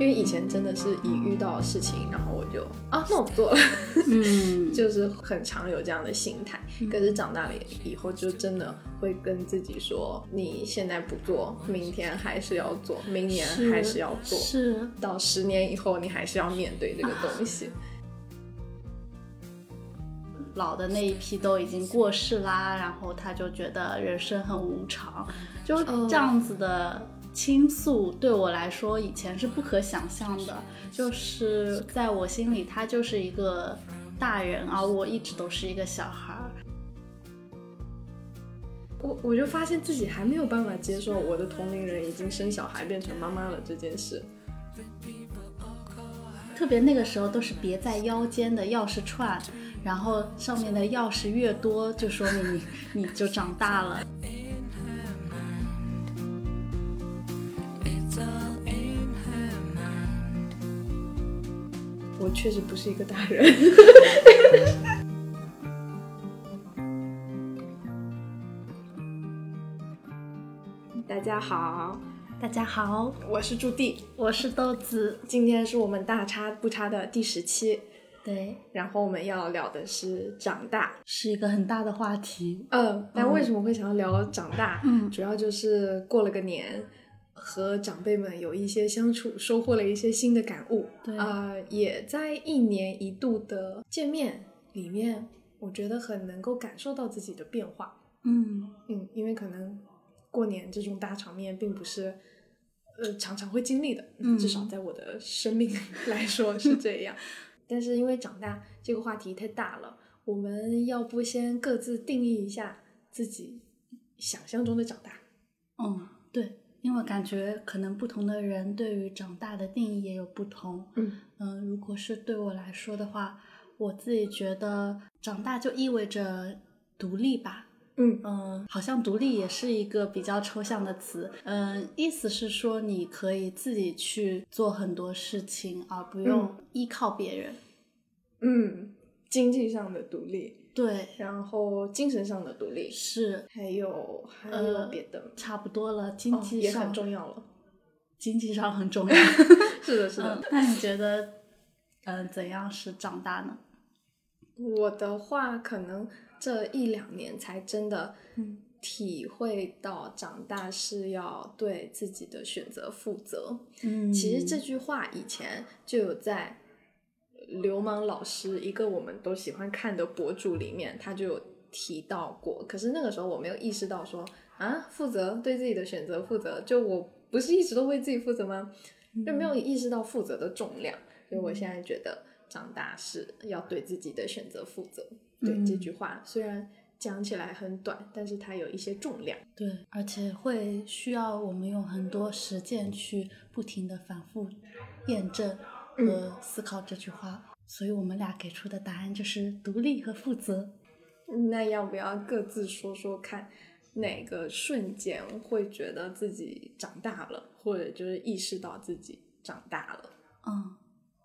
因为以前真的是一遇到事情，然后我就啊，那我不做了，嗯，就是很常有这样的心态。可是长大了以后，就真的会跟自己说，你现在不做，明天还是要做，明年还是要做，是到十年以后，你还是要面对这个东西。老的那一批都已经过世啦，然后他就觉得人生很无常，就这样子的倾诉对我来说以前是不可想象的，就是在我心里他就是一个大人，而我一直都是一个小孩儿。我我就发现自己还没有办法接受我的同龄人已经生小孩变成妈妈了这件事。特别那个时候都是别在腰间的钥匙串，然后上面的钥匙越多，就说明你 你就长大了。我确实不是一个大人。大家好，大家好，我是朱棣，我是豆子。今天是我们大差不差的第十期，对，然后我们要聊的是长大。是一个很大的话题。嗯，但为什么会想要聊长大？嗯主要就是过了个年，和长辈们有一些相处，收获了一些新的感悟。对啊、也在一年一度的见面里面，我觉得很能够感受到自己的变化。嗯嗯，因为可能过年这种大场面并不是。呃，常常会经历的，嗯至少在我的生命 来说是这样。但是因为长大这个话题太大了，我们要不先各自定义一下自己想象中的长大。嗯，对，因为感觉可能不同的人对于长大的定义也有不同。嗯嗯，如果是对我来说的话，我自己觉得长大就意味着独立吧。嗯嗯，好像独立也是一个比较抽象的词。嗯，意思是说你可以自己去做很多事情，而不用依靠别人。嗯，经济上的独立，对，然后精神上的独立，是还有还有呃别的，差不多了。经哦也济上、很重要了。经济上很重要。是的，是的。嗯，那你觉得，嗯、怎样是长大呢？我的话，可能这一两年才真的嗯体会到长大是要对自己的选择负责。嗯其实这句话以前就有在流氓老师一个我们都喜欢看的博主里面，他就有提到过。可是那个时候我没有意识到说啊，负责对自己的选择负责，就我不是一直都为自己负责吗？就没有意识到负责的重量。所以我现在觉得长大是要对自己的选择负责。对、嗯这句话虽然讲起来很短，但是它有一些重量。对，而且会需要我们用很多实践去不停的反复验证和思考这句话。所以我们俩给出的答案就是独立和负责。那要不要各自说说看，哪个瞬间会觉得自己长大了，或者就是意识到自己长大了？嗯，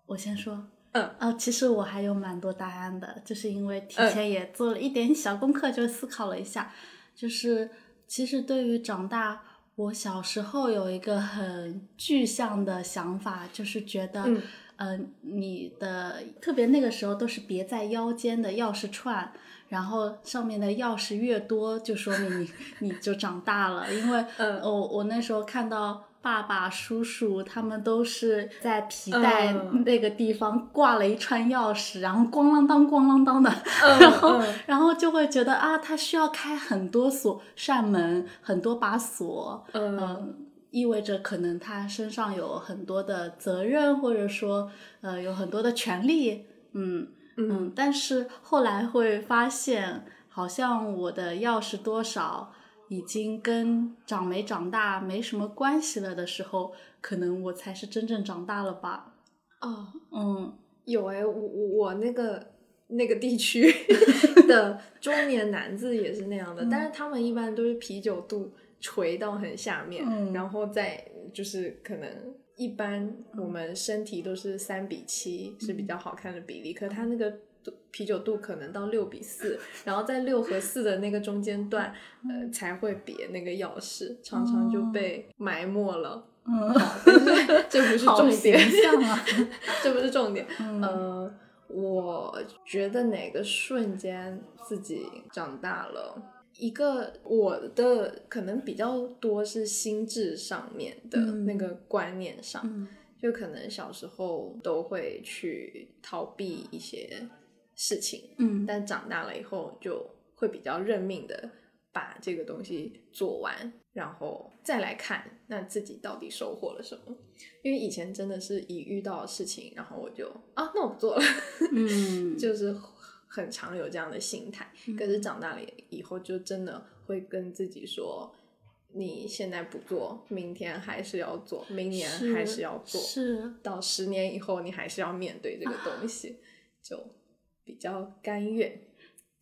我先说。嗯呃，其实我还有蛮多答案的，就是因为提前也做了一点小功课，就思考了一下。就是其实对于长大，我小时候有一个很具象的想法，就是觉得，嗯呃，你的特别那个时候都是别在腰间的钥匙串，然后上面的钥匙越多，就说明你你就长大了。因为嗯我我那时候看到爸爸、叔叔他们都是在皮带嗯那个地方挂了一串钥匙，然后咣啷当、咣啷当的，嗯然后嗯然后就会觉得啊，他需要开很多锁扇门，很多把锁，嗯嗯，意味着可能他身上有很多的责任，或者说呃有很多的权利，嗯嗯，但是后来会发现，好像我的钥匙多少已经跟长没长大没什么关系了的时候，可能我才是真正长大了吧，哦，嗯。有哎、我我我那个那个地区 的中年男子也是那样的，但是他们一般都是啤酒肚垂到很下面，嗯然后再就是可能一般我们身体都是三比七、是比较好看的比例，可他那个啤酒肚可能到六比四，然后在六和四的那个中间段，呃，才会别那个钥匙，常常就被埋没了。嗯，这不是重点，啊这不是重点。嗯呃，我觉得哪个瞬间自己长大了？一个我的可能比较多是心智上面的嗯那个观念上，嗯就可能小时候都会去逃避一些事情，嗯但长大了以后就会比较认命的把这个东西做完，然后再来看那自己到底收获了什么。因为以前真的是一遇到事情，然后我就啊，那我不做了，嗯，就是很常有这样的心态。可是长大了以后，就真的会跟自己说。你现在不做，明天还是要做，明年还是要做，是到十年以后，你还是要面对这个东西，就比较甘愿。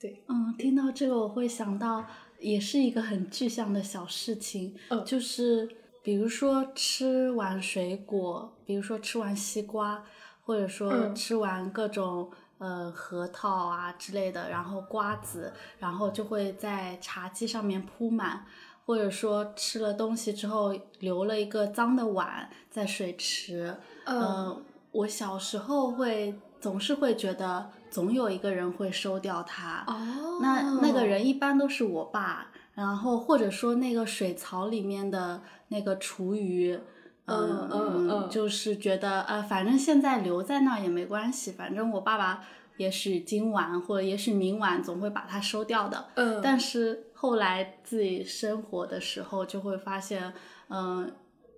对，嗯，听到这个我会想到，也是一个很具象的小事情，嗯就是比如说吃完水果，比如说吃完西瓜，或者说嗯吃完各种、呃核桃啊之类的，然后瓜子，然后就会在茶几上面铺满。或者说吃了东西之后留了一个脏的碗在水池，嗯呃，我小时候会总是会觉得总有一个人会收掉它，哦那那个人一般都是我爸，然后或者说那个水槽里面的那个厨余，嗯嗯嗯就是觉得呃，反正现在留在那儿也没关系，反正我爸爸也许今晚或者也许明晚总会把它收掉的。嗯，但是后来自己生活的时候，就会发现，嗯、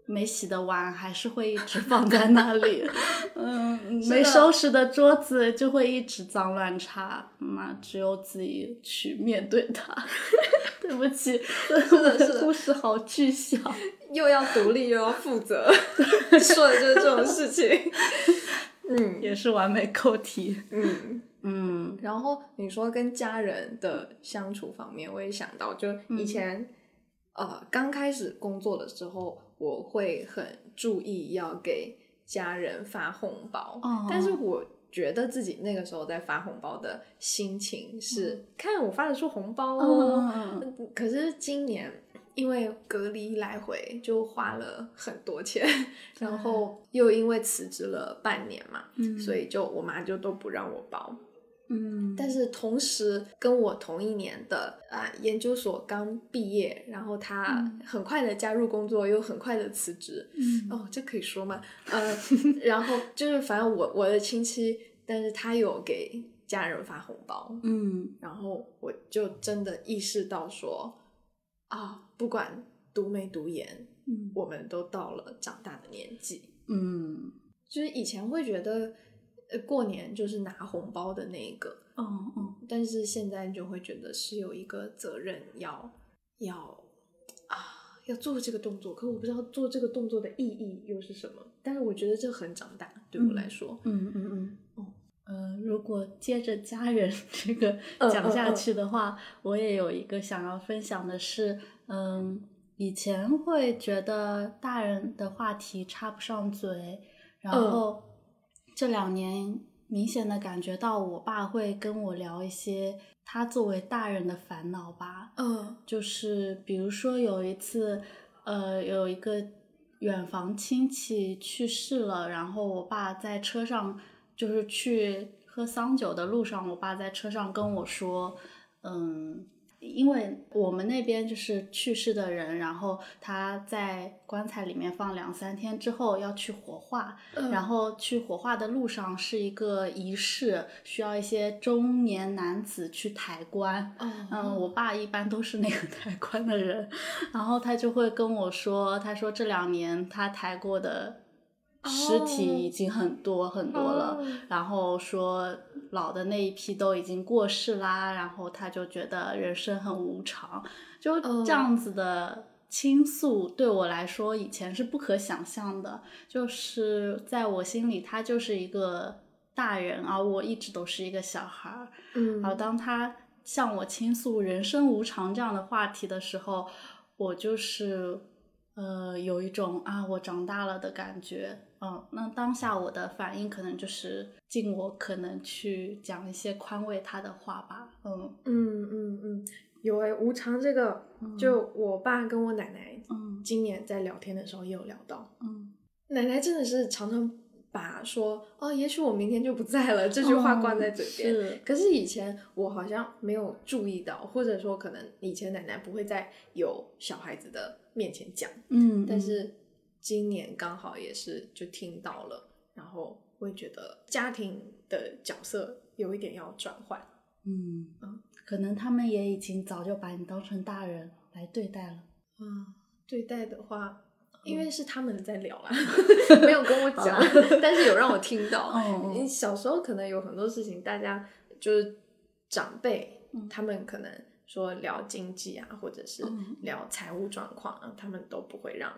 没洗的碗还是会一直放在那里，嗯，没收拾的桌子就会一直脏乱差，那只有自己去面对它。对不起，的是我的故事好具象。又要独立又要负责，说的就是这种事情。嗯。也是完美扣题。嗯，嗯。然后你说跟家人的相处方面，我也想到，就以前、呃刚开始工作的时候，我会很注意要给家人发红包，哦。但是我觉得自己那个时候在发红包的心情是，看我发得出红包哦。可是今年因为隔离来回就花了很多钱，然后又因为辞职了半年嘛，嗯，所以就我妈就都不让我包。嗯，但是同时跟我同一年的啊、研究所刚毕业，然后他嗯很快的加入工作，又很快的辞职。嗯哦，这可以说吗？呃，然后就是反正我我的亲戚，但是他有给家人发红包，嗯然后我就真的意识到说，啊，不管读没读研，嗯。我们都到了长大的年纪。嗯。就是以前会觉得，呃，过年就是拿红包的那一个，哦哦但是现在就会觉得是有一个责任要要啊要做这个动作，可我不知道做这个动作的意义又是什么。但是我觉得这很长大，对我来说，嗯嗯嗯。哦。呃，如果接着家人 这个嗯讲下嗯嗯。去的话，我也有一个想要分享的是，嗯，以前会觉得大人的话题插不上嘴，然嗯后这两年明显的感觉到我爸会跟我聊一些他作为大人的烦恼吧，嗯就是比如说有一次，呃，有一个远房亲戚去世了，然后我爸在车上，就是去喝丧酒的路上，我爸在车上跟我说，嗯。因为我们那边就是去世的人，然后他在棺材里面放两三天之后要去火化，嗯然后去火化的路上是一个仪式，需要一些中年男子去抬棺。嗯嗯，我爸一般都是那个 抬棺的人，然后他就会跟我说，他说这两年他抬过的尸体已经很多很多了，哦然后说老的那一批都已经过世啦，然后他就觉得人生很无常，就哦这样子的倾诉对我来说以前是不可想象的，就是在我心里他就是一个大人，而我一直都是一个小孩儿。嗯。而当他向我倾诉人生无常这样的话题的时候，我就是呃有一种啊我长大了的感觉。嗯，那当下我的反应可能就是尽我可能去讲一些宽慰他的话吧。嗯嗯嗯嗯，有诶，无常这个，就我爸跟我奶奶嗯今年在聊天的时候也有聊到，嗯奶奶真的是常常把说哦，也许我明天就不在了这句话挂在嘴边。是可是以前我好像没有注意到，或者说可能以前奶奶不会在有小孩子的面前讲，嗯，但是今年刚好也是就听到了，然后会觉得家庭的角色有一点要转换。嗯嗯可能他们也已经早就把你当成大人来对待了。嗯，对待的话，因嗯。为是他们在聊啊，没有跟我讲，但是有让我听到。嗯你小时候可能有很多事情，大家就是长辈，嗯。他们可能说聊经济啊，或者是嗯。聊财务状况啊，他们都不会让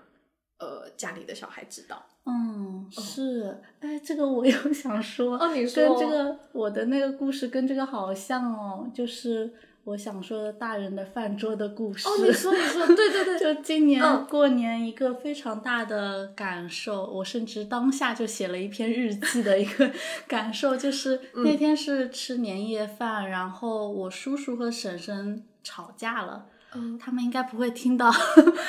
呃家里的小孩知道。嗯，是，哎，这个我又想说，哦你跟这个我的那个故事跟这个好像哦，就是我想说的大人的饭桌的故事。哦，你说你说，对对对，就今年嗯。过年一个非常大的感受，我甚至当下就写了一篇日记的一个感受，就是嗯。那天是吃年夜饭，然后我叔叔和婶婶吵架了，嗯，他们应该不会听到，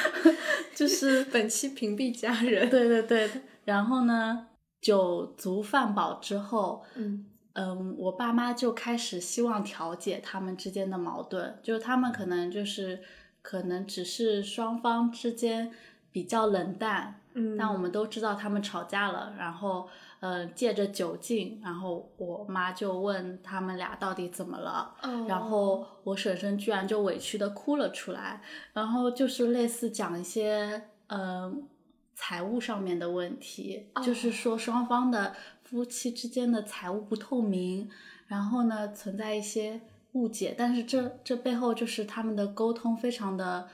就是 本期屏蔽家人。对对对，然后呢，酒足饭饱之后，嗯嗯，我爸妈就开始希望调解他们之间的矛盾，就是他们可能就是可能只是双方之间比较冷淡，嗯，但我们都知道他们吵架了，然后呃借着酒劲，然后我妈就问他们俩到底怎么了，哦然后我婶婶居然就委屈的哭了出来，然后就是类似讲一些嗯财务上面的问题，哦就是说双方的夫妻之间的财务不透明，然后呢存在一些误解，但是这这背后就是他们的沟通非常的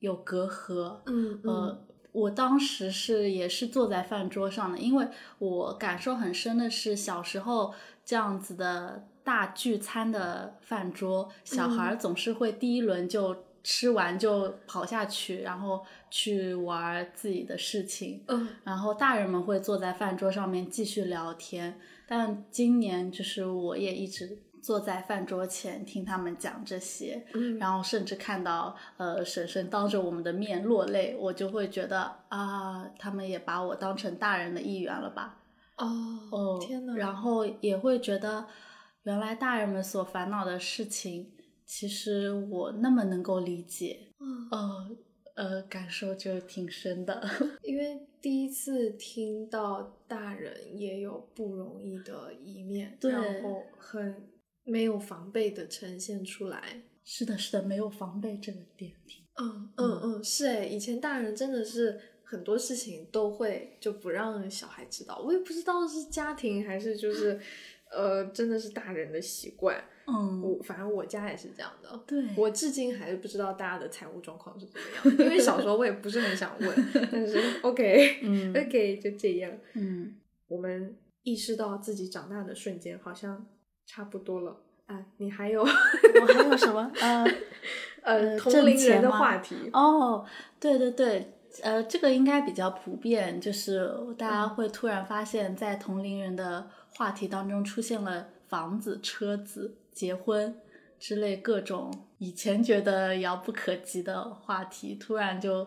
有隔阂，嗯嗯。呃，我当时是也是坐在饭桌上的，因为我感受很深的是小时候这样子的大聚餐的饭桌，小孩儿。总是会第一轮就吃完就跑下去，然后去玩自己的事情，嗯然后大人们会坐在饭桌上面继续聊天。但今年就是我也一直坐在饭桌前听他们讲这些，嗯，然后甚至看到呃婶婶当着我们的面落泪，我就会觉得啊，他们也把我当成大人的一员了吧？哦哦，天哪，然后也会觉得，原来大人们所烦恼的事情，其实我那么能够理解，嗯呃呃，感受就挺深的。因为第一次听到大人也有不容易的一面，对然后很没有防备的呈现出来。是的，是的，没有防备这个点挺嗯嗯嗯，是哎，以前大人真的是很多事情都会就不让小孩知道，我也不知道是家庭还是就是呃真的是大人的习惯。嗯，我反正我家也是这样的。对，我至今还是不知道大家的财务状况是怎么样，因为小时候我也不是很想问，但是 OK，嗯 OK 就这样。嗯我们意识到自己长大的瞬间，好像差不多了。啊，你还有我还有什么？呃呃呃同龄人的话题？哦，对对对，呃，这个应该比较普遍，就是大家会突然发现，在同龄人的话题当中出现了房子、车子、结婚之类各种以前觉得遥不可及的话题，突然就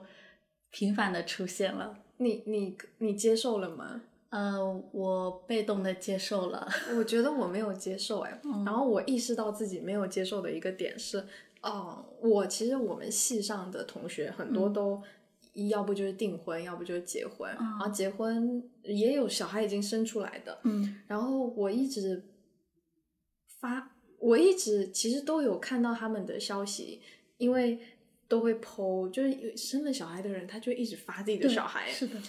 频繁的出现了。你你你接受了吗？呃，我被动的接受了。我觉得我没有接受哎，嗯然后我意识到自己没有接受的一个点是，哦、我其实我们系上的同学很多嗯都。要不就是订婚，要不就是结婚，嗯然后结婚也有小孩已经生出来的，嗯然后我一直发，我一直其实都有看到他们的消息，因为都会 PO，就是有生了小孩的人，他就一直发自己的小孩。是的，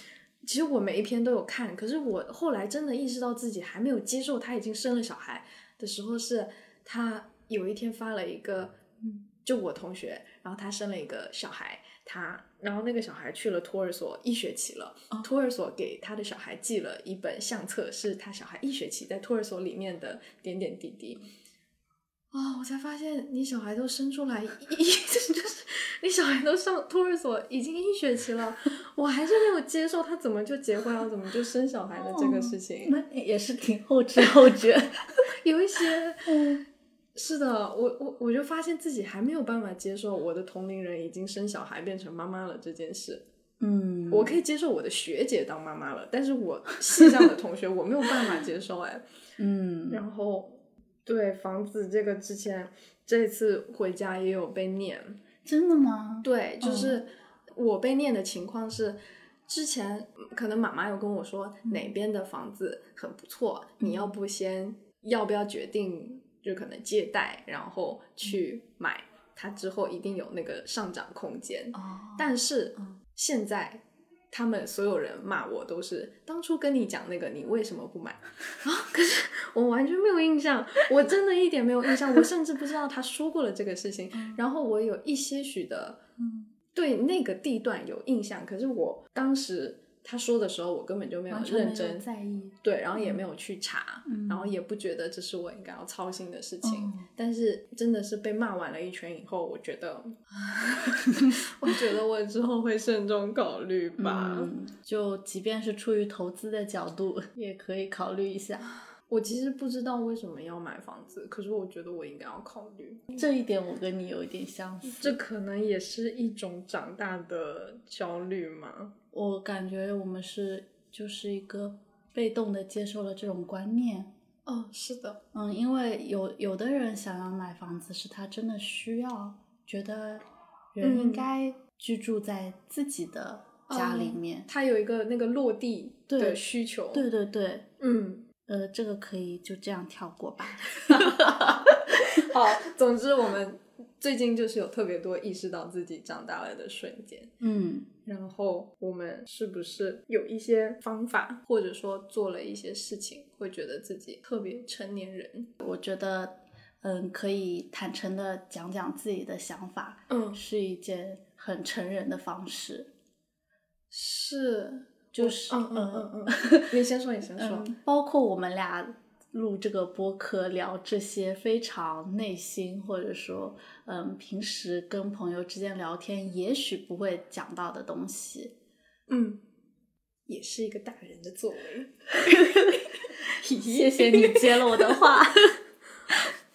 其实我每一篇都有看，可是我后来真的意识到自己还没有接受他已经生了小孩的时候，是他有一天发了一个，嗯，就我同学，然后他生了一个小孩，他然后那个小孩去了托儿所一学期了，哦托儿所给他的小孩寄了一本相册，是他小孩一学期在托儿所里面的点点滴滴。啊、我才发现你小孩都生出来一，就是你小孩都上托儿所已经一学期了，我还是没有接受他怎么就结婚了，怎么就生小孩的这个事情。那也是挺后知后觉。有一些 嗯是的，我我我就发现自己还没有办法接受我的同龄人已经生小孩变成妈妈了这件事。嗯，我可以接受我的学姐当妈妈了，但是我系上的同学我没有办法接受哎。嗯，然后对房子这个之前这次回家也有被念，真的吗？对，就是我被念的情况是，之前可能妈妈有跟我说哪边的房子很不错，你要不先要不要决定，就可能借贷，然后去买，它之后一定有那个上涨空间。哦，但是现在他们所有人骂我都是当初跟你讲那个，你为什么不买 啊？可是我完全没有印象，我真的一点没有印象，我甚至不知道他说过了这个事情。然后我有一些许的嗯对那个地段有印象，可是我当时他说的时候，我根本就没有认真在意。对，然后也没有去查，嗯然后也不觉得这是我应该要操心的事情。嗯但是真的是被骂完了一圈以后，我觉得，我觉得我之后会慎重考虑吧。嗯，就即便是出于投资的角度，也可以考虑一下。我其实不知道为什么要买房子，可是我觉得我应该要考虑。这一点我跟你有一点相似。这可能也是一种长大的焦虑嘛。我感觉我们是就是一个被动的接受了这种观念。哦，是的，嗯，因为有有的人想要买房子，是他真的需要，觉得人应嗯该居住在自己的家里哦面。他有一个那个落地的需求。对对对，嗯，呃，这个可以就这样跳过吧。好，总之我们最近就是有特别多意识到自己长大了的瞬间。嗯然后我们是不是有一些方法，或者说做了一些事情，会觉得自己特别成年人？我觉得，嗯，可以坦诚的讲讲自己的想法，嗯，是一件很成人的方式。是，就是嗯嗯嗯嗯，你先说，你先说。嗯，包括我们俩录这个播客聊这些非常内心，或者说，嗯，平时跟朋友之间聊天也许不会讲到的东西。嗯，也是一个大人的作为。谢谢你接了我的话。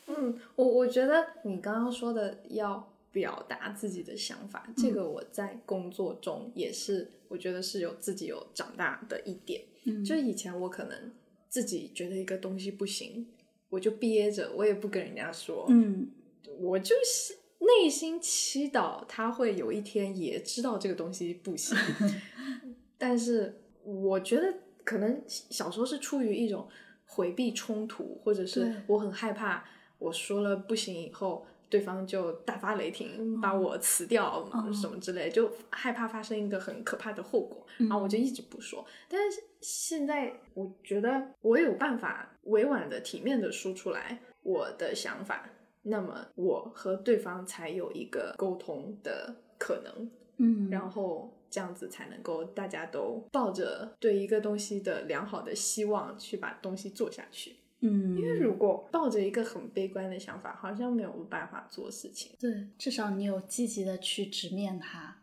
嗯，我我觉得你刚刚说的要表达自己的想法，这个我在工作中也是，我觉得是有自己有长大的一点。嗯就以前我可能自己觉得一个东西不行，我就憋着，我也不跟人家说，嗯我就是内心祈祷他会有一天也知道这个东西不行。但是我觉得可能小时候是出于一种回避冲突，或者是我很害怕我说了不行以后。对方就大发雷霆，把我辞掉、嗯什么之类，就害怕发生一个很可怕的后果，嗯然后我就一直不说。但是现在我觉得我有办法委婉的、体面的说出来我的想法，那么我和对方才有一个沟通的可能，嗯，然后这样子才能够大家都抱着对一个东西的良好的希望去把东西做下去。嗯，因为如果抱着一个很悲观的想法，好像没有办法做事情。对，至少你有积极的去直面它，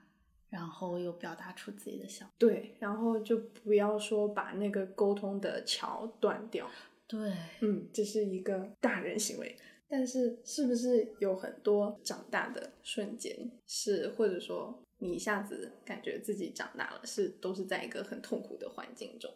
然后有表达出自己的想法。对，然后就不要说把那个沟通的桥断掉。对，嗯，这是一个大人行为。但是，是不是有很多长大的瞬间，是或者说你一下子感觉自己长大了，是都是在一个很痛苦的环境中？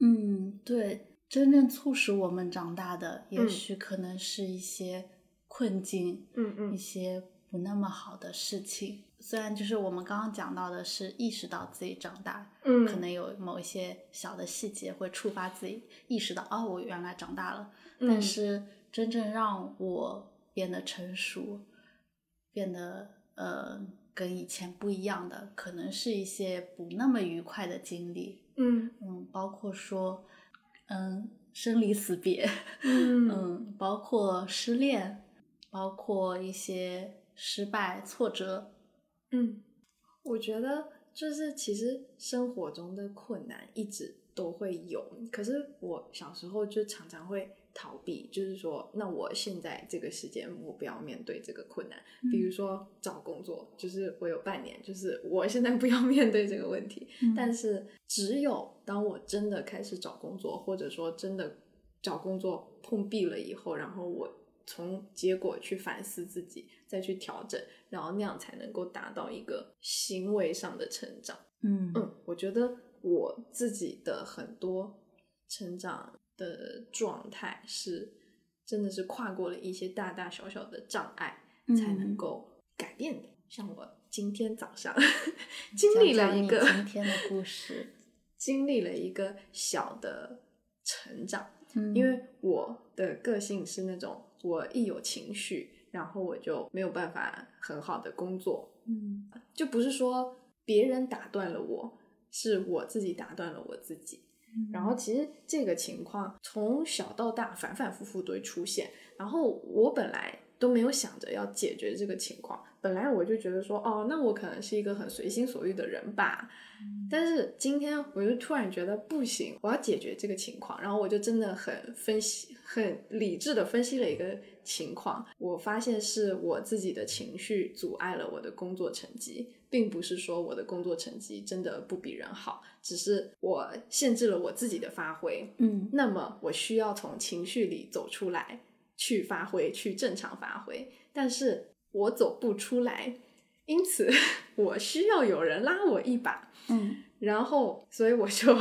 嗯，对，真正促使我们长大的，也嗯许可能是一些困境，嗯一些不那么好的事情。虽然就是我们刚刚讲到的是意识到自己长大，嗯可能有某一些小的细节会触发自己意识到，哦，我原来长大了。嗯但是真正让我变得成熟，变得呃跟以前不一样的，可能是一些不那么愉快的经历。嗯嗯，包括说，嗯，生离死别，嗯嗯，包括失恋，包括一些失败、挫折。嗯，我觉得就是其实生活中的困难一直都会有，可是我小时候就常常会逃避，就是说，那我现在这个时间我不要面对这个困难，比如说找工作，就是我有半年，就是我现在不要 面对这个问题，嗯。但是只有当我真的开始找工作，或者说真的找工作碰壁了以后，然后我从结果去反思自己，再去调整，然后那样才能够达到一个行为上的成长。嗯。嗯，我觉得我自己的很多成长的状态是，真的是跨过了一些大大小小的障碍，才能嗯够改变的。像我今天早上 经历了一个今天的故事，经历了一个小的成长，嗯因为我的个性是那种我一有情绪，然后我就没有办法很好的工作，嗯就不是说别人打断了我，是我自己打断了我自己。然后其实这个情况从小到大反反复复都会出现，然后我本来都没有想着要解决这个情况，本来我就觉得说，哦，那我可能是一个很随心所欲的人吧。但是今天我就突然觉得不行，我要解决这个情况，然后我就真的很分析、很理智的分析了一个情况，我发现是我自己的情绪阻碍了我的工作成绩，并不是说我的工作成绩真的不比人好，只是我限制了我自己的发挥。嗯那么我需要从情绪里走出来，去发挥，去正常发挥。但是我走不出来，因此 我需要有人拉我一把。嗯然后，所以我就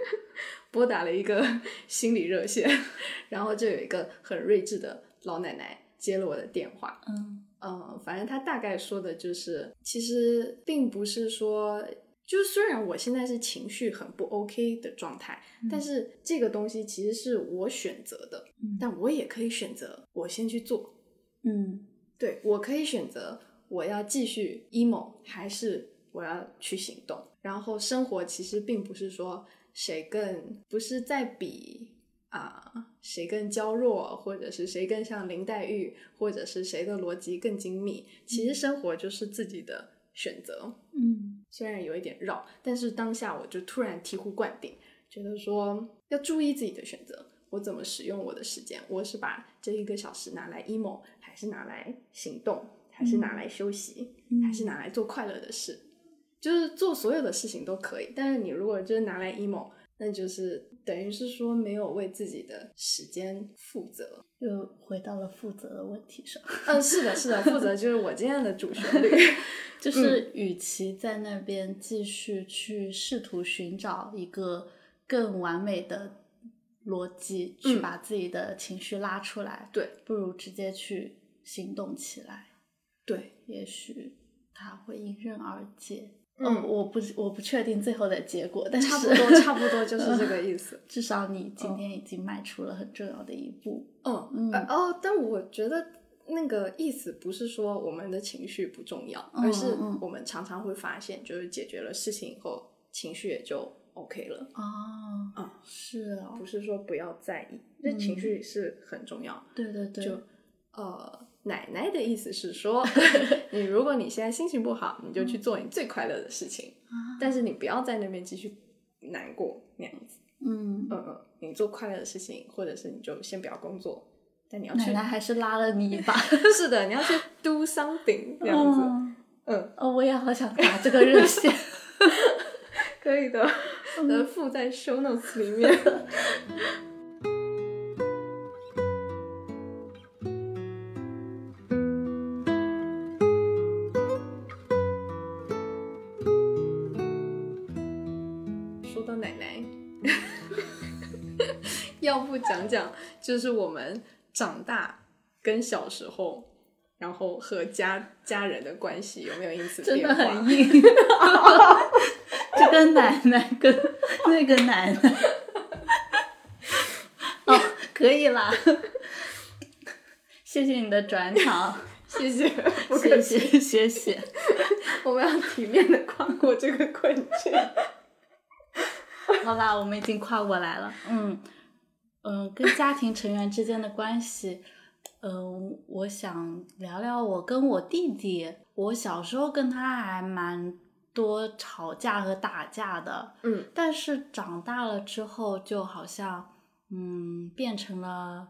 拨打了一个心理热线，然后就有一个很睿智的老奶奶接了我的电话。嗯嗯，反正她大概说的就是，其实并不是说，就是虽然我现在是情绪很不 OK 的状态，但是这个东西其实是我选择的，嗯但我也可以选择我先去做。嗯对我可以选择我要继续 emo 还是我要去行动。然后生活其实并不是说谁更不是在比啊、谁更娇弱，或者是谁更像林黛玉，或者是谁的逻辑更精密。其实生活就是自己的选择，嗯虽然有一点绕，但是当下我就突然醍醐灌顶，觉得说要注意自己的选择，我怎么使用我的时间？我是把这一个小时拿来 emo，还是拿来行动，还是拿来休息，嗯还是拿来做快乐的事？就是做所有的事情都可以，但是你如果就是拿来 emo，那就是等于是说没有为自己的时间负责。又回到了负责的问题上，嗯，是的，是的，负责就是我今天的主旋律。就是与其在那边继续去试图寻找一个更完美的逻辑，去嗯把自己的情绪拉出来，对，不如直接去行动起来，对，也许它会迎刃而解。嗯哦我不我不确定最后的结果，但是差不多，差不多就是这个意思。至少你今天已经迈出了很重要的一步。嗯嗯呃哦，但我觉得那个意思不是说我们的情绪不重要，嗯而是嗯我们常常会发现，就是解决了事情以后，情绪也就 OK 了。哦，嗯是哦不，是说不要在意，这情绪是很重要。对对对，就呃，奶奶的意思是说，你如果你现在心情不好，你就去做你最快乐的事情，啊但是你不要在那边继续难过那样子。嗯，嗯嗯，你做快乐的事情，或者是你就先不要工作，但你要去奶奶还是拉了你一把，是的，你要去 do something 那样子。嗯嗯，哦，我也好想打这个热线。可以的，呃，附在 show notes 里面。讲讲就是我们长大跟小时候，然后和家家人的关系有没有因此真的变化？很硬。这个奶奶跟那个奶奶，哦，可以啦，谢谢你的转场，谢谢，不客谢气。谢谢谢。我们要体面的跨过这个困境。好啦，我们已经跨过来了。嗯嗯，跟家庭成员之间的关系，嗯，我想聊聊我跟我弟弟。我小时候跟他还蛮多吵架和打架的，嗯但是长大了之后，就好像嗯变成了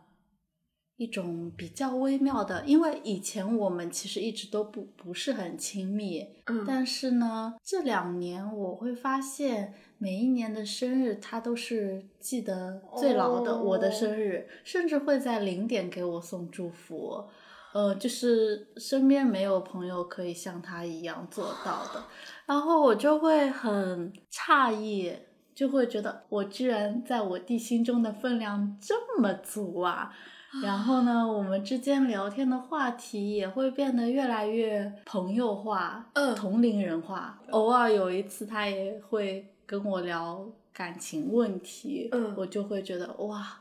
一种比较微妙的，因为以前我们其实一直都不不是很亲密，嗯但是呢，这两年我会发现，每一年的生日他都是记得最牢的，哦我的生日，甚至会在零点给我送祝福。呃，就是身边没有朋友可以像他一样做到的，然后我就会很诧异，就会觉得我居然在我弟心中的分量这么足啊！然后呢，我们之间聊天的话题也会变得越来越朋友化，嗯同龄人化。偶尔有一次，他也会跟我聊感情问题，嗯我就会觉得哇，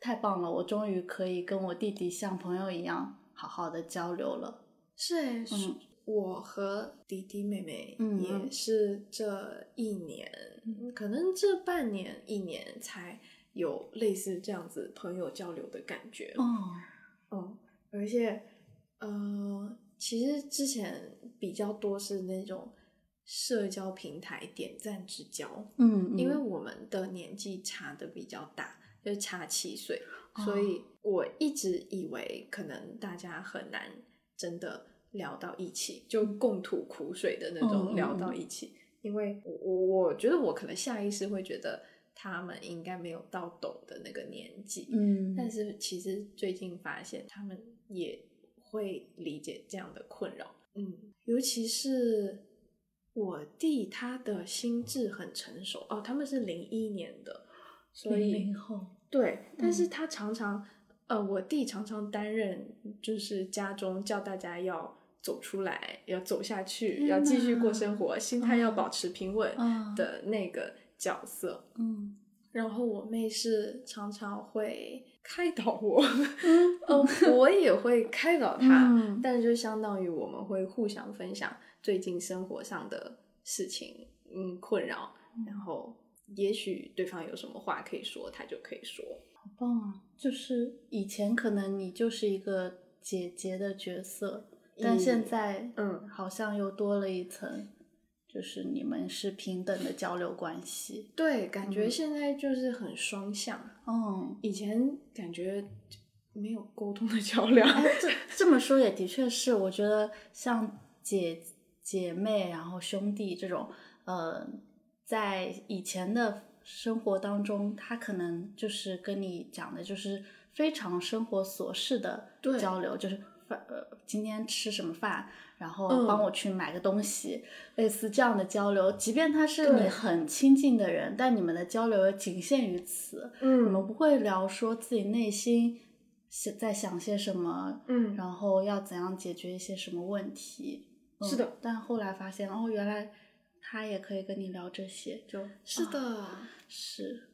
太棒了！我终于可以跟我弟弟像朋友一样好好的交流了。是诶，是嗯我和弟弟妹妹嗯也是这一年，嗯可能这半年一年才有类似这样子朋友交流的感觉。哦，嗯，而且呃，其实之前比较多是那种社交平台点赞之交，嗯，因为嗯我们的年纪差的比较大，就是差七岁，哦所以我一直以为可能大家很难真的聊到一起，就共吐苦水的那种聊到一起。因为我我我觉得我可能下意识会觉得他们应该没有到懂的那个年纪，嗯，但是其实最近发现他们也会理解这样的困扰，嗯，尤其是我弟他的心智很成熟哦，他们是零一年的，所以零零后，对，但是嗯。他常常，呃，我弟常常担任就是家中叫大家要走出来，要走下去，要继续过生活，心态要嗯保持平稳嗯的那个角色。嗯然后我妹是常常会开导我，嗯呃，我也会开导她，嗯但就相当于我们会互相分享最近生活上的事情，嗯，困扰，然后也许对方有什么话可以说，他就可以说。好棒啊！就是以前可能你就是一个姐姐的角色，但现在嗯好像又多了一层，就是你们是平等的交流关系。对，感觉嗯现在就是很双向，嗯，以前感觉没有沟通的桥梁。哎，这这么说也的确是，我觉得像姐姐妹，然后兄弟这种，呃，在以前的生活当中，他可能就是跟你讲的，就是非常生活琐事的交流，就是饭呃今天吃什么饭，然后嗯帮我去买个东西，类似这样的交流。即便他是你很亲近的人，但你们的交流仅限于此，嗯你们嗯不会聊说自己内心想在想些什么，嗯，然后要怎样解决一些什么问题。嗯是的但后来发现，哦，原来他也可以跟你聊这些，就是啊的，是，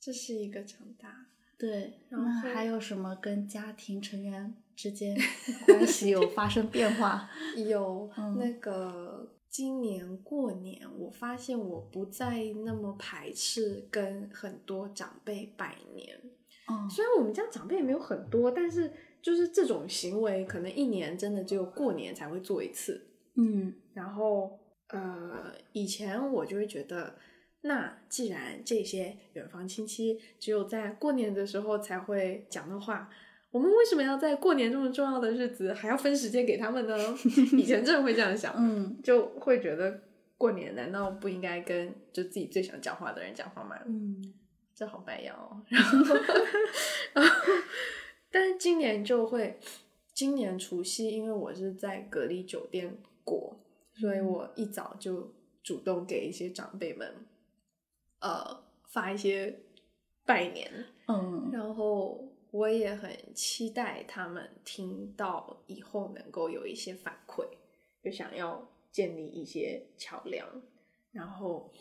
这是一个长大。对。然后那还有什么跟家庭成员之间 关系有发生变化？有、嗯那个今年过年，我发现我不再那么排斥跟很多长辈拜年。嗯，虽然我们家长辈也没有很多，但是就是这种行为，可能一年真的只有过年才会做一次。嗯然后呃，以前我就会觉得，那既然这些远房亲戚只有在过年的时候才会讲的话，我们为什么要在过年这么重要的日子还要分时间给他们呢？以前真的会这样想，嗯就会觉得过年难道不应该跟就自己最想讲话的人讲话吗？嗯这好白羊哦。然后，然后，但是今年就会，今年除夕，因为我是在隔离酒店过，所以我一早就主动给一些长辈们，呃，发一些拜年，嗯然后我也很期待他们听到以后能够有一些反馈，就想要建立一些桥梁。然后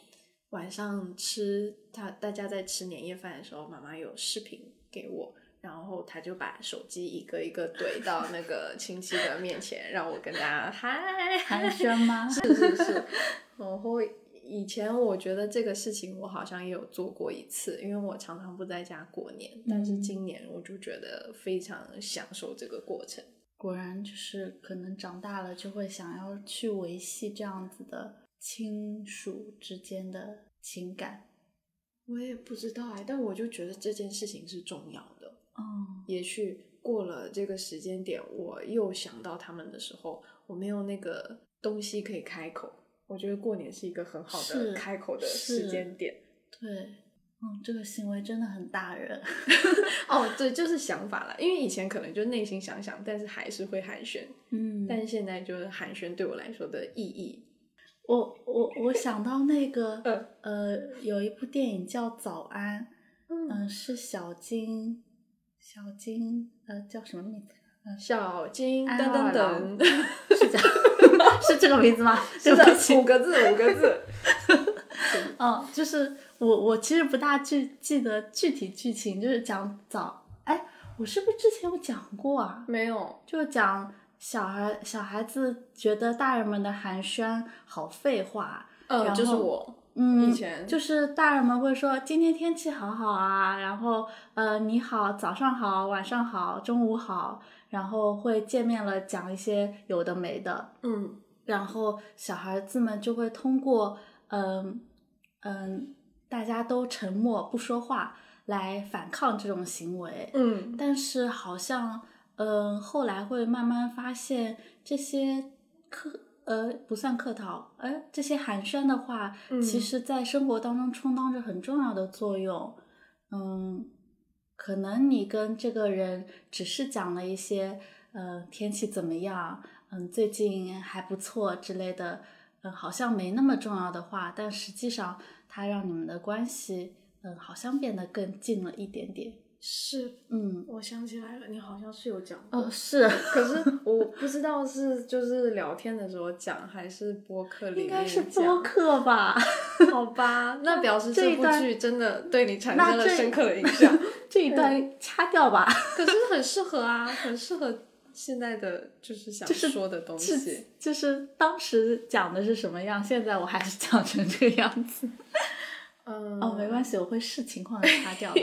晚上吃他大家在吃年夜饭的时候，妈妈有视频给我，然后他就把手机一个一个怼到那个亲戚的面前，让我跟大家 嗨寒暄吗？是 是是，然后以前我觉得这个事情我好像也有做过一次，因为我常常不在家过年，但是嗯今年我就觉得非常享受这个过程。果然就是可能长大了就会想要去维系这样子的亲属之间的情感。我也不知道哎，但我就觉得这件事情是重要的。嗯，也许过了这个时间点，我又想到他们的时候，我没有那个东西可以开口。我觉得过年是一个很好的开口的时间点。对，嗯，这个行为真的很大人。哦，对，就是想法了。因为以前可能就内心想想，但是还是会寒暄。嗯，但是现在就是寒暄对我来说的意义。我我我想到那个，呃呃，有一部电影叫《早安》，嗯，嗯，是小金，小金，呃，叫什么名字？小金安噔噔噔，是这样，是这个名字吗？对是的五个字，五个字。嗯，就是我我其实不大记记得具体剧情，就是讲早，哎，我是不是之前有讲过啊？没有，就讲小孩小孩子觉得大人们的寒暄好废话，嗯，然后就是我。嗯，以前就是大人们会说今天天气好好啊，然后呃你好，早上好，晚上好，中午好，然后会见面了讲一些有的没的，嗯。然后小孩子们就会通过嗯嗯大家都沉默不说话来反抗这种行为，嗯。但是好像，嗯、后来会慢慢发现这些客，呃，不算客套，哎，这些寒暄的话，嗯其实在生活当中充当着很重要的作用。嗯，可能你跟这个人只是讲了一些，呃，天气怎么样，嗯，最近还不错之类的，嗯，好像没那么重要的话，但实际上它让你们的关系，嗯，好像变得更近了一点点。是，嗯，我想起来了，你好像是有讲过。哦，是，可是 我不知道是就是聊天的时候讲，还是播客里面应该是播客吧？好吧，那表示这一段剧真的对你产生了深刻的影响。这一段掐掉吧。可是很适合啊，很适合现在的就是想说的东西。就是当时讲的是什么样，现在我还是讲成这个样子。嗯，哦，没关系，我会视情况的掐掉的。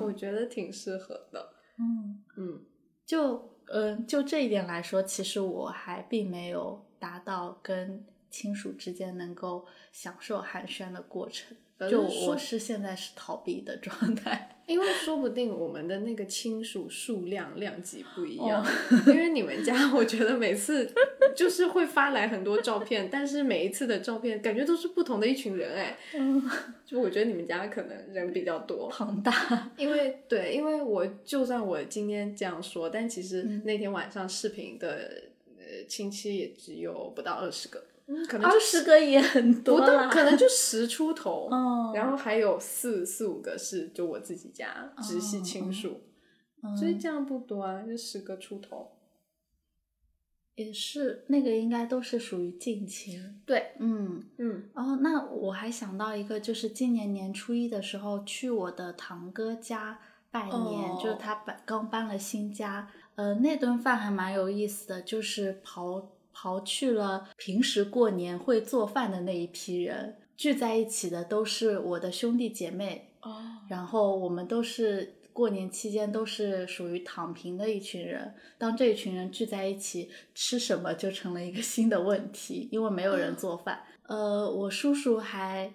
我觉得挺适合的。嗯，嗯就嗯、就这一点来说，其实我还并没有达到跟亲属之间能够享受寒暄的过程。就我是现在是逃避的状态。因为说不定我们的那个亲属数量量级不一哦样，因为你们家我觉得每次就是会发来很多照片，但是每一次的照片感觉都是不同的一群人哎，嗯，就我觉得你们家可能人比较多，庞大。因为对，因为我就算我今天这样说，但其实嗯。那天晚上视频的呃亲戚也只有不到二十个，嗯，可能二就十个也很不到，多啦。可能就十出头，哦 然后还有四四五个是就我自己家直系亲属，哦所以这样不多啊，就十个出头。也是那个应该都是属于近亲。对，嗯，嗯。哦，那我还想到一个，就是今年年初一的时候去我的堂哥家拜年，哦就是他搬刚搬了新家，呃，那顿饭还蛮有意思的，就是刨刨去了平时过年会做饭的那一批人，聚在一起的都是我的兄弟姐妹，哦，然后我们都是过年期间都是属于躺平的一群人。当这一群人聚在一起，吃什么就成了一个新的问题，因为没有人做饭。呃，我叔叔还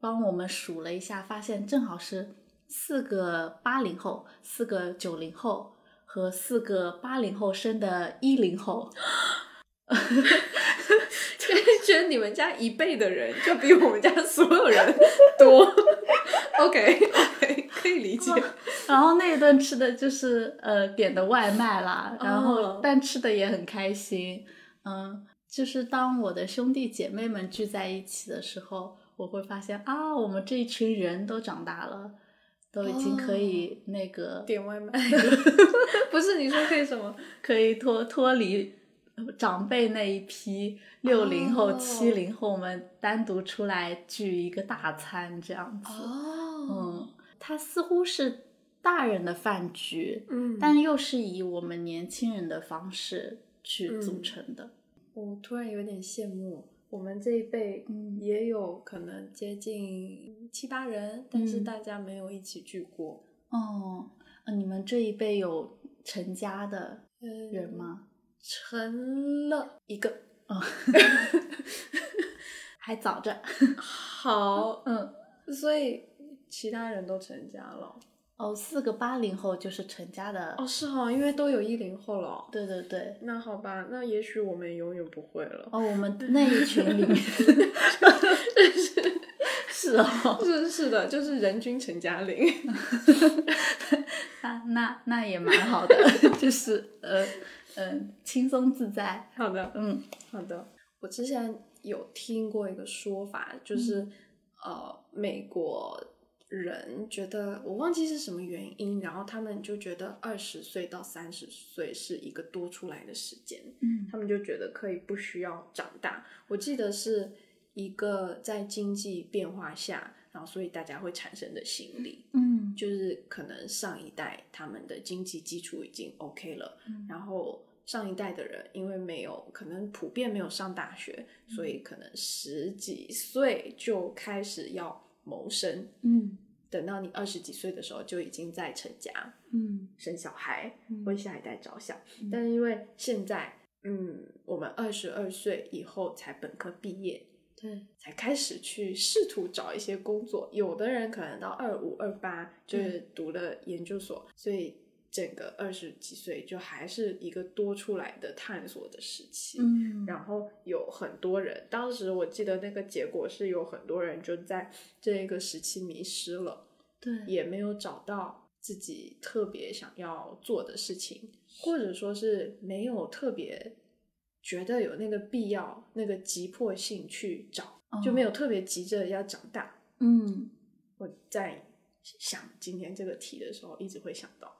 帮我们数了一下，发现正好是四个八零后、四个九零后和四个八零后生的一零后。就觉得你们家一辈的人就比我们家所有人多。OK OK，可以理解。然后那一顿吃的就是呃点的外卖啦，然后哦但吃的也很开心。嗯，就是当我的兄弟姐妹们聚在一起的时候，我会发现啊，我们这一群人都长大了，都已经可以那个、点外卖，不是你说可以什么？可以脱脱离长辈那一批六零后、哦七零后们单独出来聚一个大餐这样子。哦，嗯，它似乎是大人的饭局，嗯但又是以我们年轻人的方式去组嗯成的。我突然有点羡慕，我们这一辈嗯也有可能接近七八人，但是嗯大家没有一起聚过。哦，呃你们这一辈有成家的嗯人吗？成了一个，还早着。好，嗯，所以其他人都成家了。哦，四个八零后就是成家的。哦，是哈，因为都有一零后了哦。对对对。那好吧，那也许我们永远不会了。哦，我们 那一群里面是哦，是是的，就是人均成家龄。那那那也蛮好的，就是呃嗯轻松自在。好的，嗯，好的。我之前有听过一个说法，就是呃美国。人觉得我忘记是什么原因，然后他们就觉得二十岁到三十岁是一个多出来的时间，嗯，他们就觉得可以不需要长大。我记得是一个在经济变化下，然后所以大家会产生的心理，嗯，就是可能上一代他们的经济基础已经 OK 了，然后上一代的人因为没有可能普遍没有上大学，所以可能十几岁就开始要。谋生，嗯，等到你二十几岁的时候，就已经在成家，嗯，生小孩，为下一代着想。但是因为现在，嗯，我们二十二岁以后才本科毕业，对，才开始去试图找一些工作。有的人可能到二五二八就是读了研究所，所以。整个二十几岁就还是一个多出来的探索的时期，嗯，然后有很多人，当时我记得那个结果是有很多人就在这个时期迷失了，对，也没有找到自己特别想要做的事情，或者说是没有特别觉得有那个必要、那个急迫性去找，就没有特别急着要长大。嗯，我在想今天这个题的时候，一直会想到。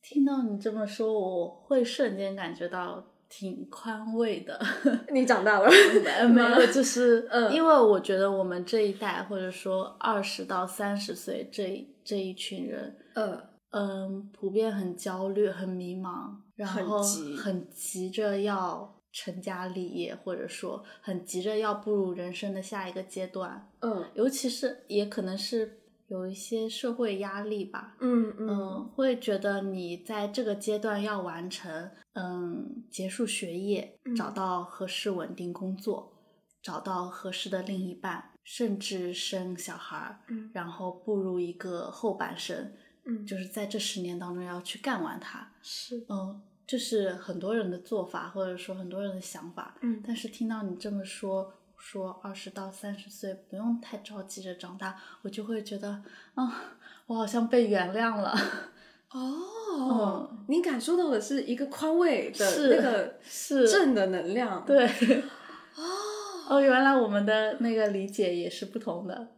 听到你这么说，我会瞬间感觉到挺宽慰的。你长大了？没有，就是因为我觉得我们这一代，或者说二十到三十岁这这一群人，嗯嗯，普遍很焦虑、很迷茫，然后很急着要成家立业，或者说很急着要步入人生的下一个阶段。嗯，尤其是也可能是。有一些社会压力吧，嗯嗯，会觉得你在这个阶段要完成，嗯，结束学业，找到合适稳定工作，找到合适的另一半，甚至生小孩，嗯，然后步入一个后半生，嗯，就是在这十年当中要去干完它，是，嗯，这是很多人的做法，或者说很多人的想法，嗯，但是听到你这么说。说二十到三十岁不用太着急着长大，我就会觉得，啊，我好像被原谅了。哦，你感受到的是一个宽慰的那个是正的能量。对，哦哦，原来我们的那个理解也是不同的。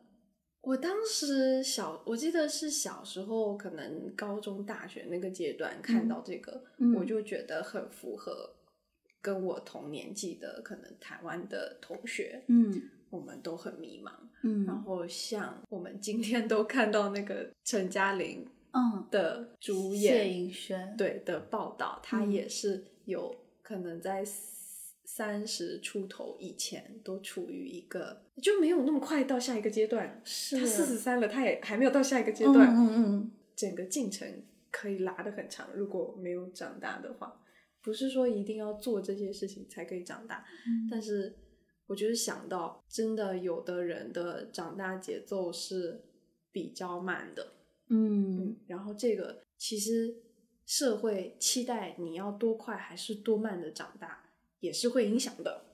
我当时小，我记得是小时候，可能高中、大学那个阶段看到这个，我就觉得很符合。跟我同年纪的可能台湾的同学，嗯，我们都很迷茫，嗯，然后像我们今天都看到那个陈嘉玲，嗯的主演谢盈萱，对的报道，他也是有可能在三十出头以前都处于一个就没有那么快到下一个阶段，是他四十三了，他也还没有到下一个阶段，嗯嗯，整个进程可以拉得很长，如果没有长大的话。不是说一定要做这些事情才可以长大，但是我就是想到真的有的人的长大节奏是比较慢的，嗯，然后这个其实社会期待你要多快还是多慢的长大也是会影响的，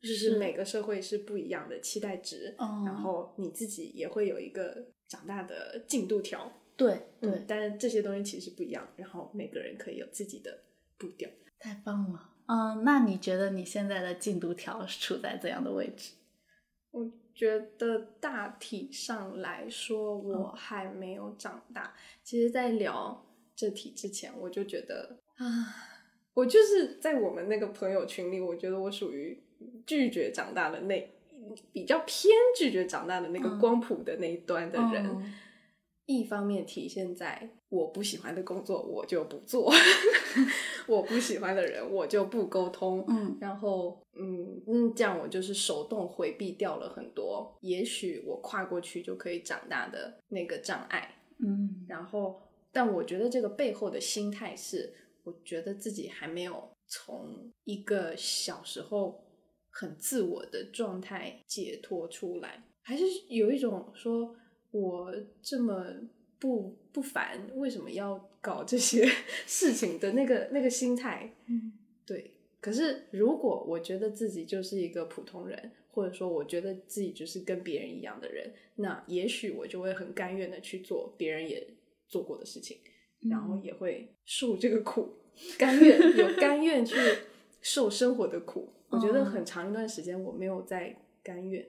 就是每个社会是不一样的期待值，然后你自己也会有一个长大的进度条，对对，但是这些东西其实不一样，然后每个人可以有自己的。步调太棒了，嗯，那你觉得你现在的进度条是处在怎样的位置？我觉得大体上来说，我还没有长大。其实，在聊这题之前，我就觉得啊，我就是在我们那个朋友群里，我觉得我属于拒绝长大的那比较偏拒绝长大的那个光谱的那一端的人。一方面体现在我不喜欢的工作我就不做，我不喜欢的人我就不沟通，嗯，然后嗯嗯，这样我就是手动回避掉了很多，也许我跨过去就可以长大的那个障碍，嗯，然后但我觉得这个背后的心态是，我觉得自己还没有从一个小时候很自我的状态解脱出来，还是有一种说。我这么不不烦，为什么要搞这些 事情的那个那个心态。嗯对，可是如果我觉得自己就是一个普通人，或者说我觉得自己就是跟别人一样的人，那也许我就会很甘愿的去做别人也做过的事情，然后也会受这个苦，甘愿有甘愿去受生活的苦。我觉得很长一段时间我没有在甘愿，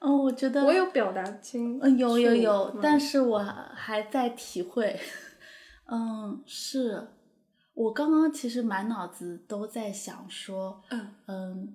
哦，我觉得我有表达清，嗯，有有有，吗但是我还在体会。嗯，是我刚刚其实满脑子都在想说，嗯嗯，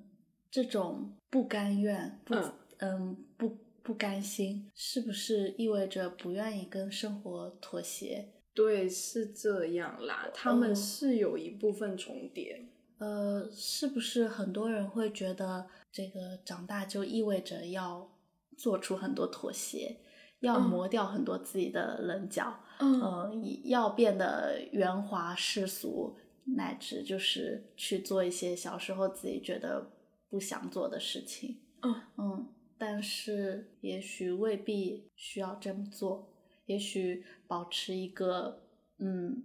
这种不甘愿，不嗯嗯不不甘心，是不是意味着不愿意跟生活妥协？对，是这样啦，他们哦。是有一部分重叠。呃，是不是很多人会觉得这个长大就意味着要做出很多妥协，要嗯。磨掉很多自己的棱角，嗯。呃，要变得圆滑世俗，乃至就是去做一些小时候自己觉得不想做的事情。嗯。嗯，但是也许未必需要这么做，也许保持一个嗯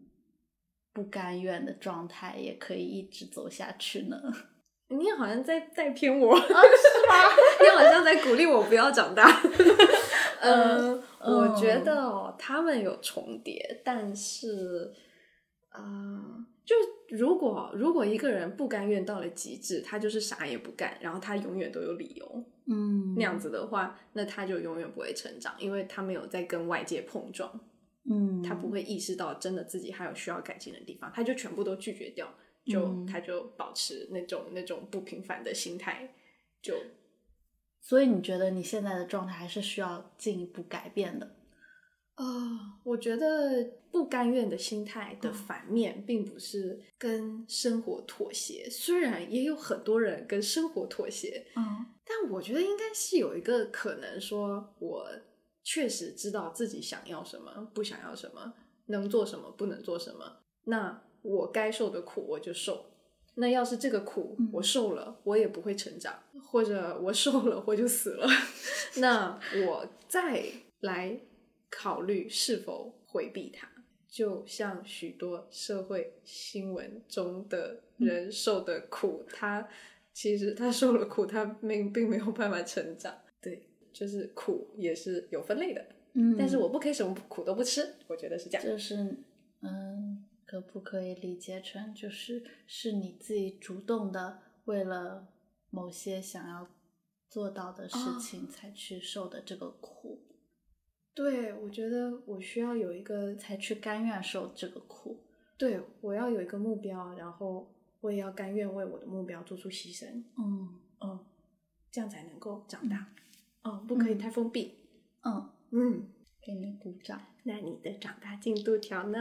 不甘愿的状态，也可以一直走下去呢。你好像在带偏我，是吗？你好像在鼓励我不要长大。嗯，我觉得哦，他们有重叠，但是，啊、就如果如果一个人不甘愿到了极致，他就是啥也不干，然后他永远都有理由，嗯。那样子的话，那他就永远不会成长，因为他没有在跟外界碰撞，嗯，他不会意识到真的自己还有需要改进的地方，他就全部都拒绝掉，就、嗯。他就保持那种那种不平凡的心态，就所以你觉得你现在的状态还是需要进一步改变的？啊、我觉得不甘愿的心态的嗯反面，并不是跟生活妥协，虽然也有很多人跟生活妥协，嗯但我觉得应该是有一个可能，说我确实知道自己想要什么，不想要什么，能做什么，不能做什么。那我该受的苦我就受。那要是这个苦嗯我受了，我也不会成长，或者我受了我就死了，那我再来考虑是否回避它。就像许多社会新闻中的人受的苦，他其实他受了苦，他并并没有办法成长。对，就是苦也是有分类的，嗯，但是我不可以什么苦都不吃，我觉得是这样。就是嗯，可不可以理解成就是是你自己主动的为了某些想要做到的事哦情才去受的这个苦，对，我觉得我需要有一个，才去甘愿受这个苦。对我要有一个目标，然后我也要甘愿为我的目标做出牺牲，嗯嗯，这样才能够长大。哦，不可以嗯太封闭。嗯，嗯，给你鼓掌。那你的长大进度条呢？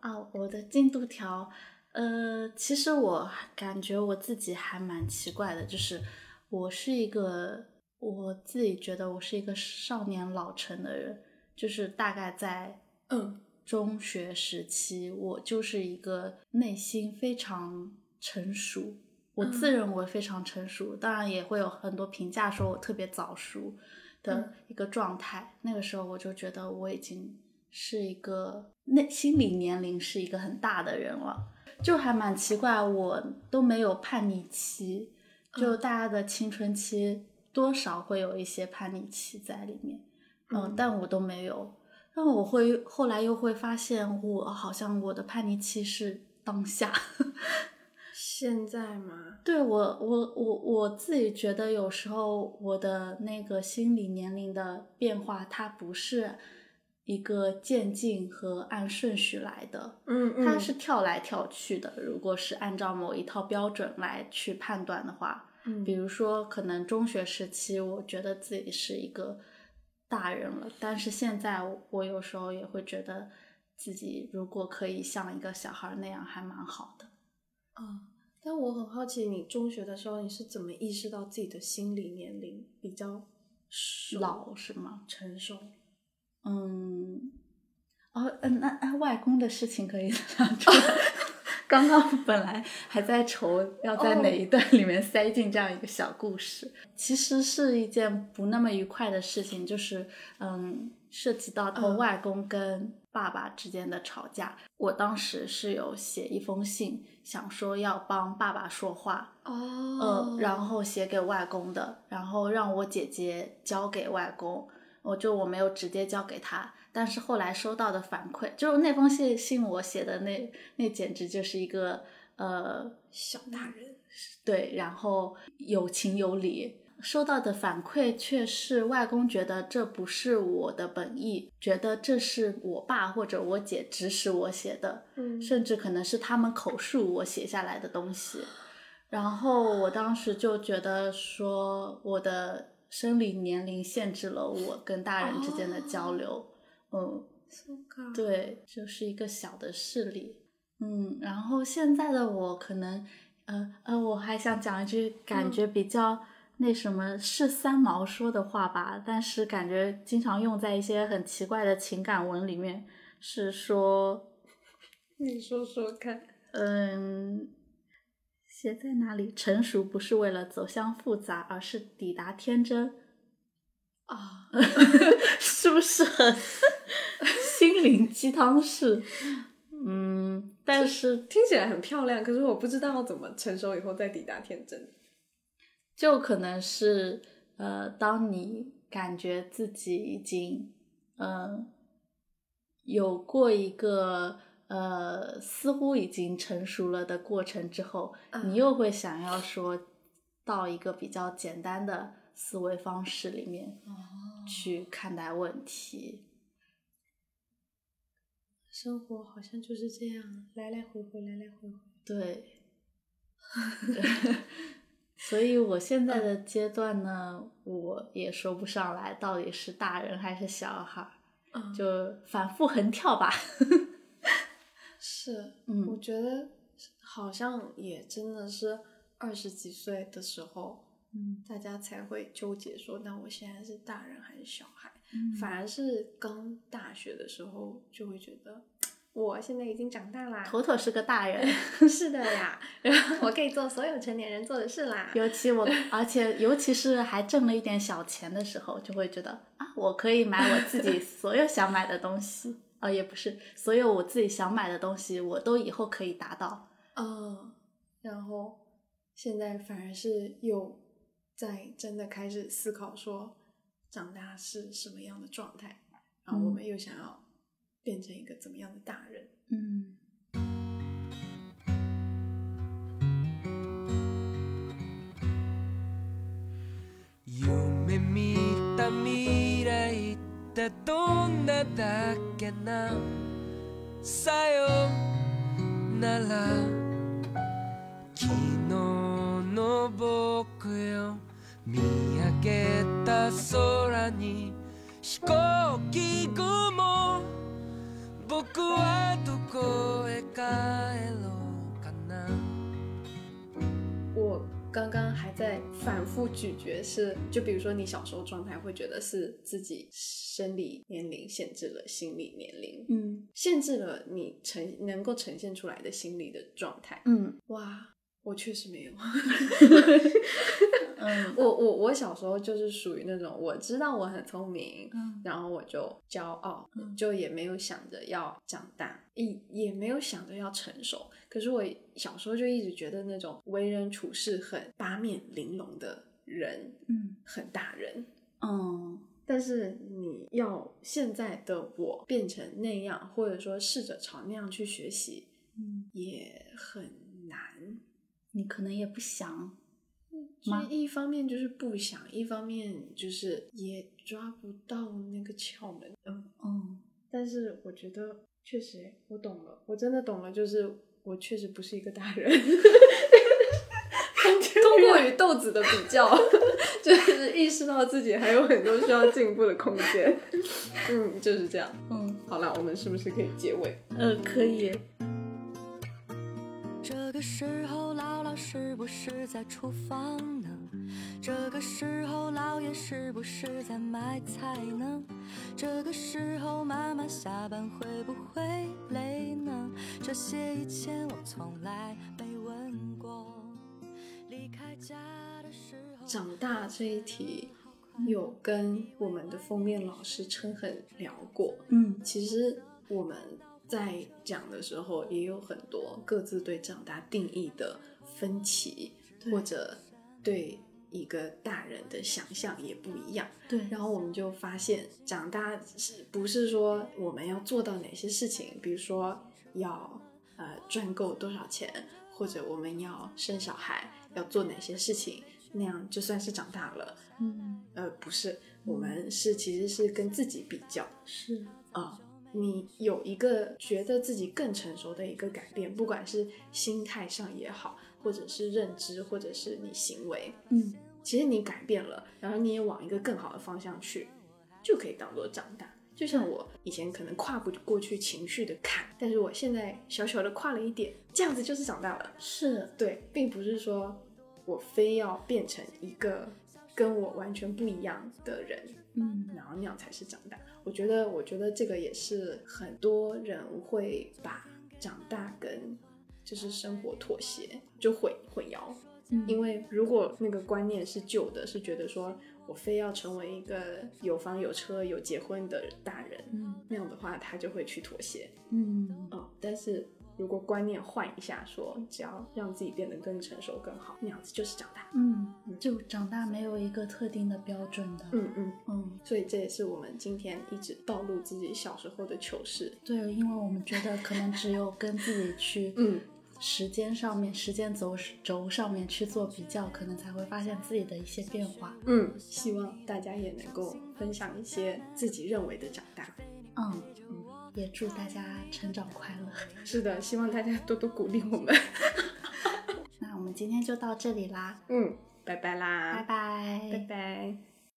啊，我的进度条，呃，其实我感觉我自己还蛮奇怪的，就是我是一个我自己觉得我是一个少年老成的人，就是大概在嗯。中学时期，我就是一个内心非常成熟，我自认为非常成熟，当然也会有很多评价说我特别早熟的嗯。一个状态。那个时候我就觉得我已经是一个内心理年龄是一个很大的人了，就还蛮奇怪，我都没有叛逆期，就嗯大家的青春期多少会有一些叛逆期在里面，嗯嗯，但我都没有。但我会后来又会发现，我好像我的叛逆期是当下。现在吗？对我，我我我自己觉得有时候我的那个心理年龄的变化，它不是一个渐进和按顺序来的，嗯嗯，它是跳来跳去的。如果是按照某一套标准来去判断的话，嗯，比如说可能中学时期，我觉得自己是一个大人了，但是现在我我有时候也会觉得自己如果可以像一个小孩那样，还蛮好的。啊、但我很好奇，你中学的时候你是怎么意识到自己的心理年龄比较老是吗？成熟？嗯，哦，嗯，那那外公的事情可以 拿出来。刚刚本来还在愁要在哪一段里面塞进这样一个小故事，其实是一件不那么愉快的事情，就是嗯，涉及到他外公跟爸爸之间的吵架。我当时是有写一封信，想说要帮爸爸说话，哦，呃，然后写给外公的，然后让我姐姐交给外公，我就我没有直接交给他。但是后来收到的反馈，就是那封信信我写的那那简直就是一个呃小大人，对，然后有情有理。收到的反馈却是外公觉得这不是我的本意，觉得这是我爸或者我姐指使我写的，嗯甚至可能是他们口述我写下来的东西。然后我当时就觉得说，我的生理年龄限制了我跟大人之间的交流。嗯，对，就是一个小的事例。嗯，然后现在的我可能，呃呃，我还想讲一句感觉比较那什么是三毛说的话吧，但是感觉经常用在一些很奇怪的情感文里面，是说，你说说看。嗯，写在哪里？成熟不是为了走向复杂，而是抵达天真。啊，是不是很 心灵鸡汤式？嗯，但是听起来很漂亮，可是我不知道怎么成熟以后再抵达天真。就可能是呃，当你感觉自己已经嗯、呃有过一个呃似乎已经成熟了的过程之后，嗯你又会想要说到一个比较简单的思维方式里面去看待问题。生活好像就是这样，来来回回，来来回回。对，所以我现在的阶段呢，我也说不上来到底是大人还是小孩儿，嗯就反复横跳吧。是，嗯我觉得好像也真的是二十几岁的时候，嗯大家才会纠结说，那我现在是大人还是小孩？嗯反而是刚大学的时候，就会觉得我现在已经长大啦，妥妥是个大人，是的呀，然后我可以做所有成年人做的事啦。尤其我，而且尤其是还挣了一点小钱的时候，就会觉得啊，我可以买我自己所有想买的东西。啊，也不是，所有我自己想买的东西，我都以后可以达到。嗯，然后现在反而是又在真的开始思考说，长大是什么样的状态，然后我们又想要变成一个怎么样的大人。嗯夢見た未来ってどんなだっけなさよなら昨日の僕よ 見上げた空に飛行機雲僕はどこへ帰ろうかな我刚刚还在反复咀嚼是，就比如说你小时候状态会觉得是自己生理年龄限制了心理年龄，嗯限制了你呈能够呈现出来的心理的状态。嗯哇， 我确实没有。嗯我我我小时候就是属于那种我知道我很聪明，嗯然后我就骄傲，嗯就也没有想着要长大，也也没有想着要成熟。可是我小时候就一直觉得那种为人处事很八面玲珑的人嗯很大人。嗯但是你要现在的我变成那样，或者说试着朝那样去学习，嗯，也很难。你可能也不想。就是一方面就是不想，一方面就是也抓不到那个窍门。嗯，嗯但是我觉得确实，我懂了，我真的懂了，就是我确实不是一个大人。通过与豆子的比较，就是意识到自己还有很多需要进步的空间。嗯，就是这样。嗯好了，我们是不是可以结尾？呃，可以。这个时候，是不是在厨房呢？这个时候，姥爷是不是在买菜呢？这个时候妈妈下班会不会累呢？这些以前我从来没问过。离开家的时候，长大这一题有跟我们的封面老师陈恒聊过。嗯其实我们在讲的时候也有很多各自对长大定义的分歧，或者对一个大人的想象也不一样。对，然后我们就发现，长大是不是说我们要做到哪些事情，比如说要呃赚够多少钱，或者我们要生小孩，要做哪些事情，那样就算是长大了。嗯。呃，不是，我们是其实是跟自己比较。是。啊、你有一个觉得自己更成熟的一个改变，不管是心态上也好，或者是认知，或者是你行为，嗯其实你改变了，然后你也往一个更好的方向去，就可以当做长大。就像我以前可能跨不过去情绪的坎，但是我现在小小的跨了一点，这样子就是长大了。是对，并不是说我非要变成一个跟我完全不一样的人，嗯然后那样才是长大。我觉得，我觉得这个也是很多人会把长大跟就是生活妥协就混混淆。嗯因为如果那个观念是旧的，是觉得说我非要成为一个有房有车有结婚的大人，嗯那样的话他就会去妥协。嗯嗯，但是如果观念换一下说只要让自己变得更成熟更好，那样子就是长大。嗯，就长大没有一个特定的标准的。嗯嗯，嗯，所以这也是我们今天一直暴露自己小时候的糗事。对，因为我们觉得可能只有跟自己去嗯时间上面、时间轴轴上面去做比较，可能才会发现自己的一些变化。嗯，希望大家也能够分享一些自己认为的长大。嗯嗯，也祝大家成长快乐。是的，希望大家多多鼓励我们。那我们今天就到这里啦，嗯，拜拜啦，拜拜，拜拜。